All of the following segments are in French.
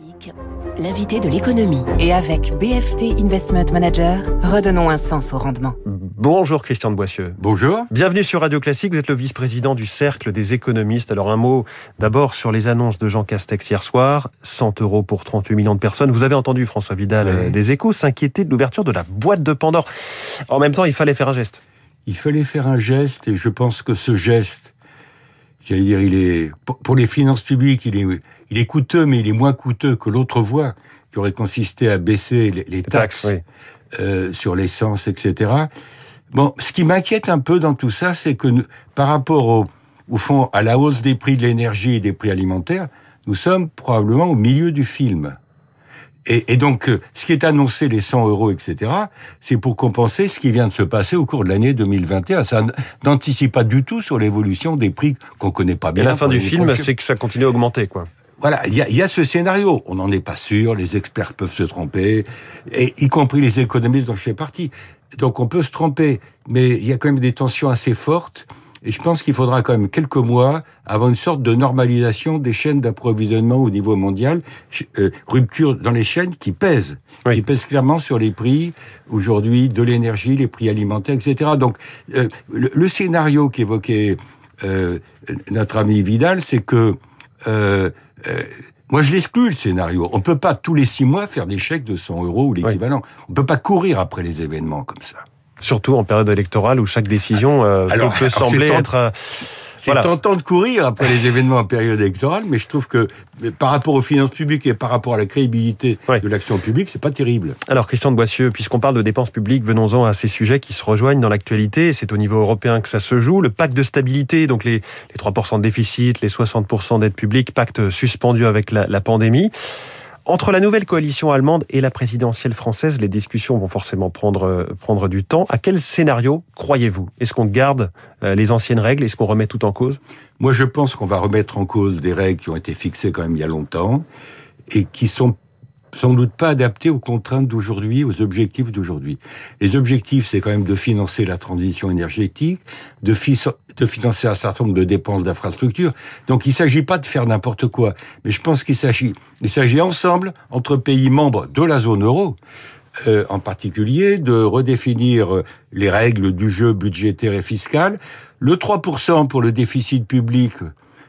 Classique, l'invité de l'économie. Et avec BFT Investment Manager, redonnons un sens au rendement. Bonjour Christian de Boissieu. Bonjour. Bienvenue sur Radio Classique, vous êtes le vice-président du Cercle des économistes. Alors un mot d'abord sur les annonces de Jean Castex hier soir, 100 euros pour 38 millions de personnes. Vous avez entendu François Vidal Oui. euh, des Échos s'inquiéter de l'ouverture de la boîte de Pandore. En même temps, il fallait faire un geste. Il fallait faire un geste et je pense que ce geste, j'allais dire, il est pour- pour les finances publiques, il est, il est coûteux, mais il est moins coûteux que l'autre voie qui aurait consisté à baisser les, les taxes, oui. euh, sur l'essence, etc. Bon, ce qui m'inquiète un peu dans tout ça, c'est que nous- par rapport au, au fond à la hausse des prix de l'énergie et des prix alimentaires, nous sommes probablement au milieu du film. Et, et donc, euh, ce qui est annoncé, les 100 euros, etc., c'est pour compenser ce qui vient de se passer au cours de l'année 2021. Ça n'anticipe pas du tout sur l'évolution des prix qu'on connaît pas Et bien. la fin du film, c'est que ça continue à augmenter, quoi. Voilà, il y a, y a ce scénario. On n'en est pas sûr, les experts peuvent se tromper, et y compris les économistes dont je fais partie. Donc on peut se tromper, mais il y a quand même des tensions assez fortes. Et je pense qu'il faudra quand même quelques mois avant une sorte de normalisation des chaînes d'approvisionnement au niveau mondial, euh, rupture dans les chaînes qui pèsent, Oui. qui pèsent clairement sur les prix aujourd'hui de l'énergie, les prix alimentaires, etc. Donc euh, le, le scénario qu'évoquait euh, notre ami Vidal, c'est que euh, moi, je l'exclus le scénario. On peut pas tous les six mois faire des chèques de 100 euros ou l'équivalent. On peut pas courir après les événements comme ça. Surtout en période électorale où chaque décision euh, peut- Alors, peut, alors, sembler être... euh, C'est Voilà. tentant de courir après les événements en période électorale, mais je trouve que par rapport aux finances publiques et par rapport à la crédibilité de l'action publique, c'est pas terrible. Alors Christian de Boissieu, puisqu'on parle de dépenses publiques, venons-en à ces sujets qui se rejoignent dans l'actualité. C'est au niveau européen que ça se joue. Le pacte de stabilité, donc les, les 3% de déficit, les 60% d'aide publique, pacte suspendu avec la, la pandémie. Entre la nouvelle coalition allemande et la présidentielle française, les discussions vont forcément prendre, euh, prendre du temps. À quel scénario croyez-vous? Est-ce qu'on garde euh, les anciennes règles? Est-ce qu'on remet tout en cause? Moi, je pense qu'on va remettre en cause des règles qui ont été fixées quand même il y a longtemps et qui sont sans doute pas adaptées aux contraintes d'aujourd'hui, aux objectifs d'aujourd'hui. Les objectifs, c'est quand même de financer la transition énergétique, de, fi- de financer un certain nombre de dépenses d'infrastructures. Donc, il s'agit pas de faire n'importe quoi, mais je pense qu'il s'agit, il s'agit ensemble entre pays membres de la zone euro. euh, en particulier, de redéfinir euh, les règles du jeu budgétaire et fiscal. Le 3% pour le déficit public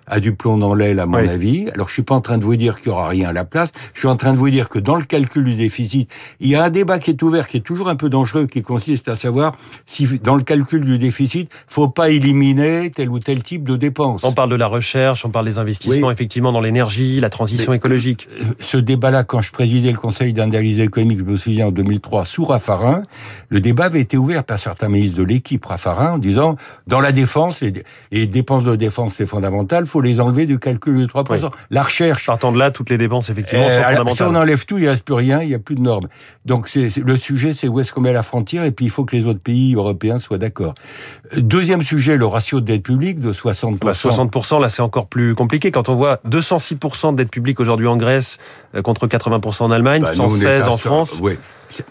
a du plomb dans l'aile, à mon Oui. avis. Alors, je suis pas en train de vous dire qu'il y aura rien à la place. Je suis en train de vous dire que dans le calcul du déficit, il y a un débat qui est ouvert, qui est toujours un peu dangereux, qui consiste à savoir si, dans le calcul du déficit, faut pas éliminer tel ou tel type de dépenses. On parle de la recherche, on parle des investissements Oui. effectivement dans l'énergie, la transition Mais- écologique. ce débat-là, quand je présidais le Conseil d'analyse économique, je me souviens en 2003, sous Raffarin, le débat avait été ouvert par certains ministres de l'équipe Raffarin en disant, dans la défense, les, les dépenses de défense, c'est fondamental, faut les enlever du calcul du 3%. La recherche, Partant de là, toutes les dépenses effectivement euh, sont alors, si fondamentales. on enlève tout, il reste plus rien, il n'y a plus de normes. Donc c'est le sujet, c'est où est-ce qu'on met la frontière, et puis il faut que les autres pays européens soient d'accord. Euh, Deuxième sujet, le ratio de dette publique de 60%. Bah, 60%, là, c'est encore plus compliqué. Quand on voit 206% de dette publique aujourd'hui en Grèce euh, contre 80% en Allemagne, Bah, nous, on est 116 à en. France. Oui,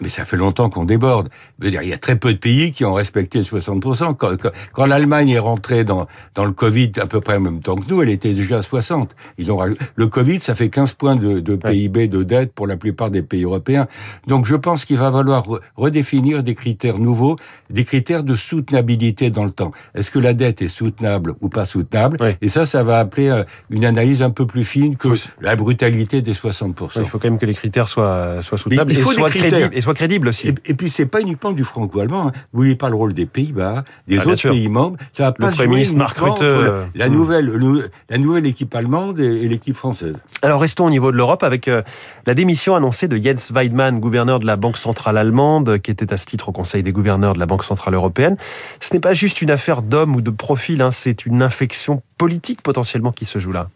mais ça fait longtemps qu'on déborde. Je veux dire, il y a très peu de pays qui ont respecté le 60%. Quand, quand- quand l'Allemagne est rentrée dans, dans le Covid à peu près en même temps que nous, elle était déjà à 60. Ils ont le Covid, ça fait 15 points de, de PIB de dette pour la plupart des pays européens. Donc je pense qu'il va falloir re- redéfinir des critères nouveaux, des critères de soutenabilité dans le temps. Est-ce que la dette est soutenable ou pas soutenable Oui. Et ça, ça va appeler euh, une analyse un peu plus fine que Oui. la brutalité des 60%. Il faut quand même que les critères soient, soient soutenables il et faut des soient, critères. Et soient crédibles aussi. Et, et puis c'est pas uniquement du franco-allemand. Hein. Vous voyez pas le rôle des Pays-Bas, des Ah, autres pays membres. Ça va pas jouer uniquement Rutte, entre euh, la, la hmm. nouvelle, le- la nouvelle équipe allemande et, et l'équipe française. Alors restons au niveau de l'Europe avec euh, la démission annoncée de Jens Weidmann, gouverneur de la Banque centrale allemande, qui était à ce titre au Conseil des gouverneurs de la Banque centrale européenne. Ce n'est pas juste une affaire d'homme ou de profil, hein, c'est une infection politique potentiellement qui se joue là.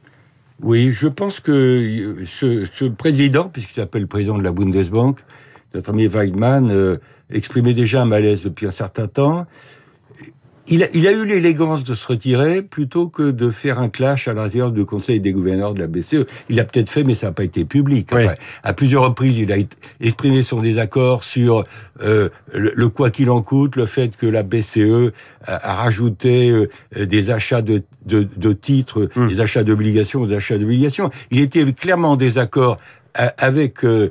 Oui, je pense que euh, ce, ce président, puisqu'il s'appelle le président de la Bundesbank, notre ami Weidmann, euh, exprimait déjà un malaise depuis un certain temps. Il a, il a eu l'élégance de se retirer plutôt que de faire un clash à l'intérieur du Conseil des gouverneurs de la BCE. Il l'a peut-être fait, mais ça n'a pas été public. Oui. Enfin, à plusieurs reprises, il a exprimé son désaccord sur euh, le, le quoi qu'il en coûte, le fait que la BCE a, a rajouté euh, des achats de, de, de titres, Hmm. des achats d'obligations, des achats d'obligations. Il était clairement en désaccord avec euh,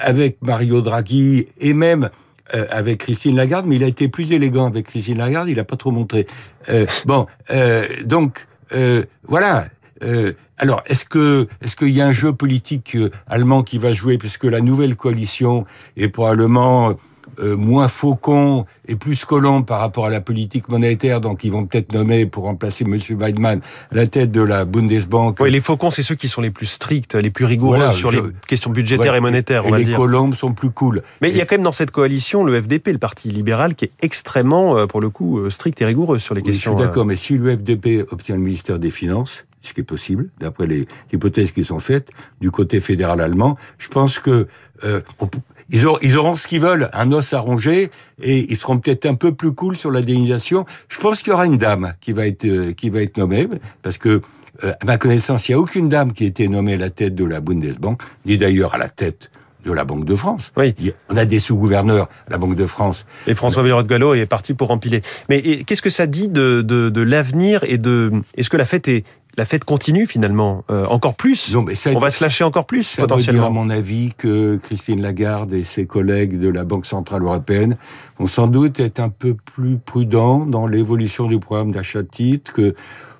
avec Mario Draghi et même euh, avec Christine Lagarde, mais il a été plus élégant avec Christine Lagarde, il a pas trop montré. Euh, bon, euh, donc voilà. alors, est-ce que est-ce qu'il y a un jeu politique allemand qui va jouer puisque la nouvelle coalition est probablement euh, moins faucon et plus collant par rapport à la politique monétaire, donc ils vont peut-être nommer pour remplacer M. Weidmann la tête de la Bundesbank. Oui, les faucons, c'est ceux qui sont les plus stricts, les plus rigoureux sur les questions budgétaires et monétaires. Et, les colombes sont plus cool. Mais il y a quand même dans cette coalition le FDP, le Parti libéral, qui est extrêmement, euh, pour le coup, euh, strict et rigoureux sur les questions. Je suis d'accord, mais si le FDP obtient le ministère des Finances, ce qui est possible, d'après les hypothèses qui sont faites du côté fédéral allemand. Je pense que euh, ils, auront, ils, auront, ce qu'ils veulent, un os à ronger, et ils seront peut-être un peu plus cool sur la dénisation. Je pense qu'il y aura une dame qui va être euh, qui va être nommée, parce que euh, à ma connaissance, il n'y a aucune dame qui a été nommée à la tête de la Bundesbank, ni d'ailleurs à la tête de la Banque de France. Oui. On a des sous-gouverneurs à la Banque de France. Et François Villeroy de Gallo est parti pour empiler. Mais qu'est-ce que ça dit de, de, de l'avenir et de... Est-ce que la fête est la fête continue finalement euh, encore plus. Non, mais ça, on va se lâcher encore plus ça potentiellement. Veut dire, à mon avis que Christine Lagarde et ses collègues de la Banque centrale européenne vont sans doute être un peu plus prudents dans l'évolution du programme d'achat de titres, que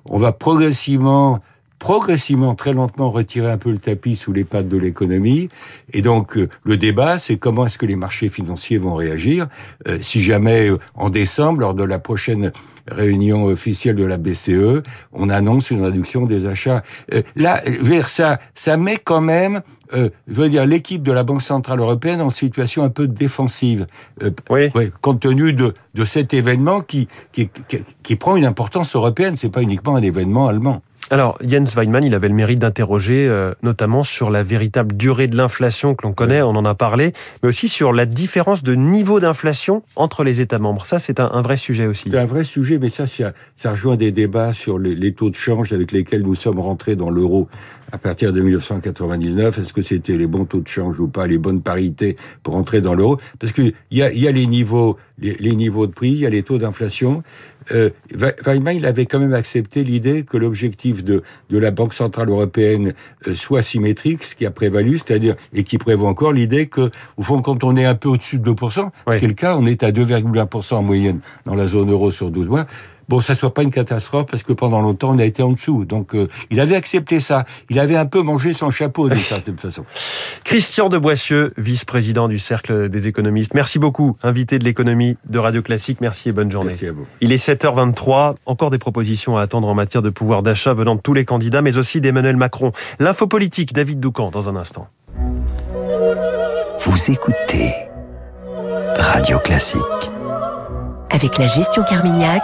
on va progressivement progressivement, très lentement, retirer un peu le tapis sous les pattes de l'économie. Et donc, euh, le débat, c'est comment est-ce que les marchés financiers vont réagir euh, si jamais, en décembre, lors de la prochaine réunion officielle de la BCE, on annonce une réduction des achats. Euh, là, vers ça, ça met quand même euh, veut dire l'équipe de la Banque centrale européenne en situation un peu défensive, euh, oui. compte tenu de, de cet événement qui, qui, qui, qui prend une importance européenne. C'est pas uniquement un événement allemand. Alors, Jens Weinmann, il avait le mérite d'interroger euh, notamment sur la véritable durée de l'inflation que l'on connaît, on en a parlé, mais aussi sur la différence de niveau d'inflation entre les États membres. Ça, c'est un, vrai sujet aussi. C'est un vrai sujet, mais ça, ça, ça rejoint des débats sur les, les, taux de change avec lesquels nous sommes rentrés dans l'euro à partir de 1999. Est-ce que c'était les bons taux de change ou pas, les bonnes parités pour entrer dans l'euro? Parce qu'il y a, y a les niveaux, les, les niveaux de prix, il y a les taux d'inflation euh, Weimar, il avait quand même accepté l'idée que l'objectif de, de la Banque Centrale Européenne euh, soit symétrique, ce qui a prévalu, c'est-à-dire, et qui prévoit encore l'idée que, au fond, quand on est un peu au-dessus de 2%, ce qui est le cas, on est à 2,1% en moyenne dans la zone euro sur 12 mois, bon, ça soit pas une catastrophe parce que pendant longtemps, on a été en dessous. Donc, euh, il avait accepté ça. Il avait un peu mangé son chapeau d'une certaine façon. Christian de Boissieu, vice-président du Cercle des économistes. Merci beaucoup, invité de l'économie de Radio Classique. Merci et bonne journée. Merci à vous. Il est 7h23. Encore des propositions à attendre en matière de pouvoir d'achat venant de tous les candidats, mais aussi d'Emmanuel Macron. L'info politique, David Doucan, dans un instant. Vous écoutez Radio Classique. Avec la gestion Carmignac,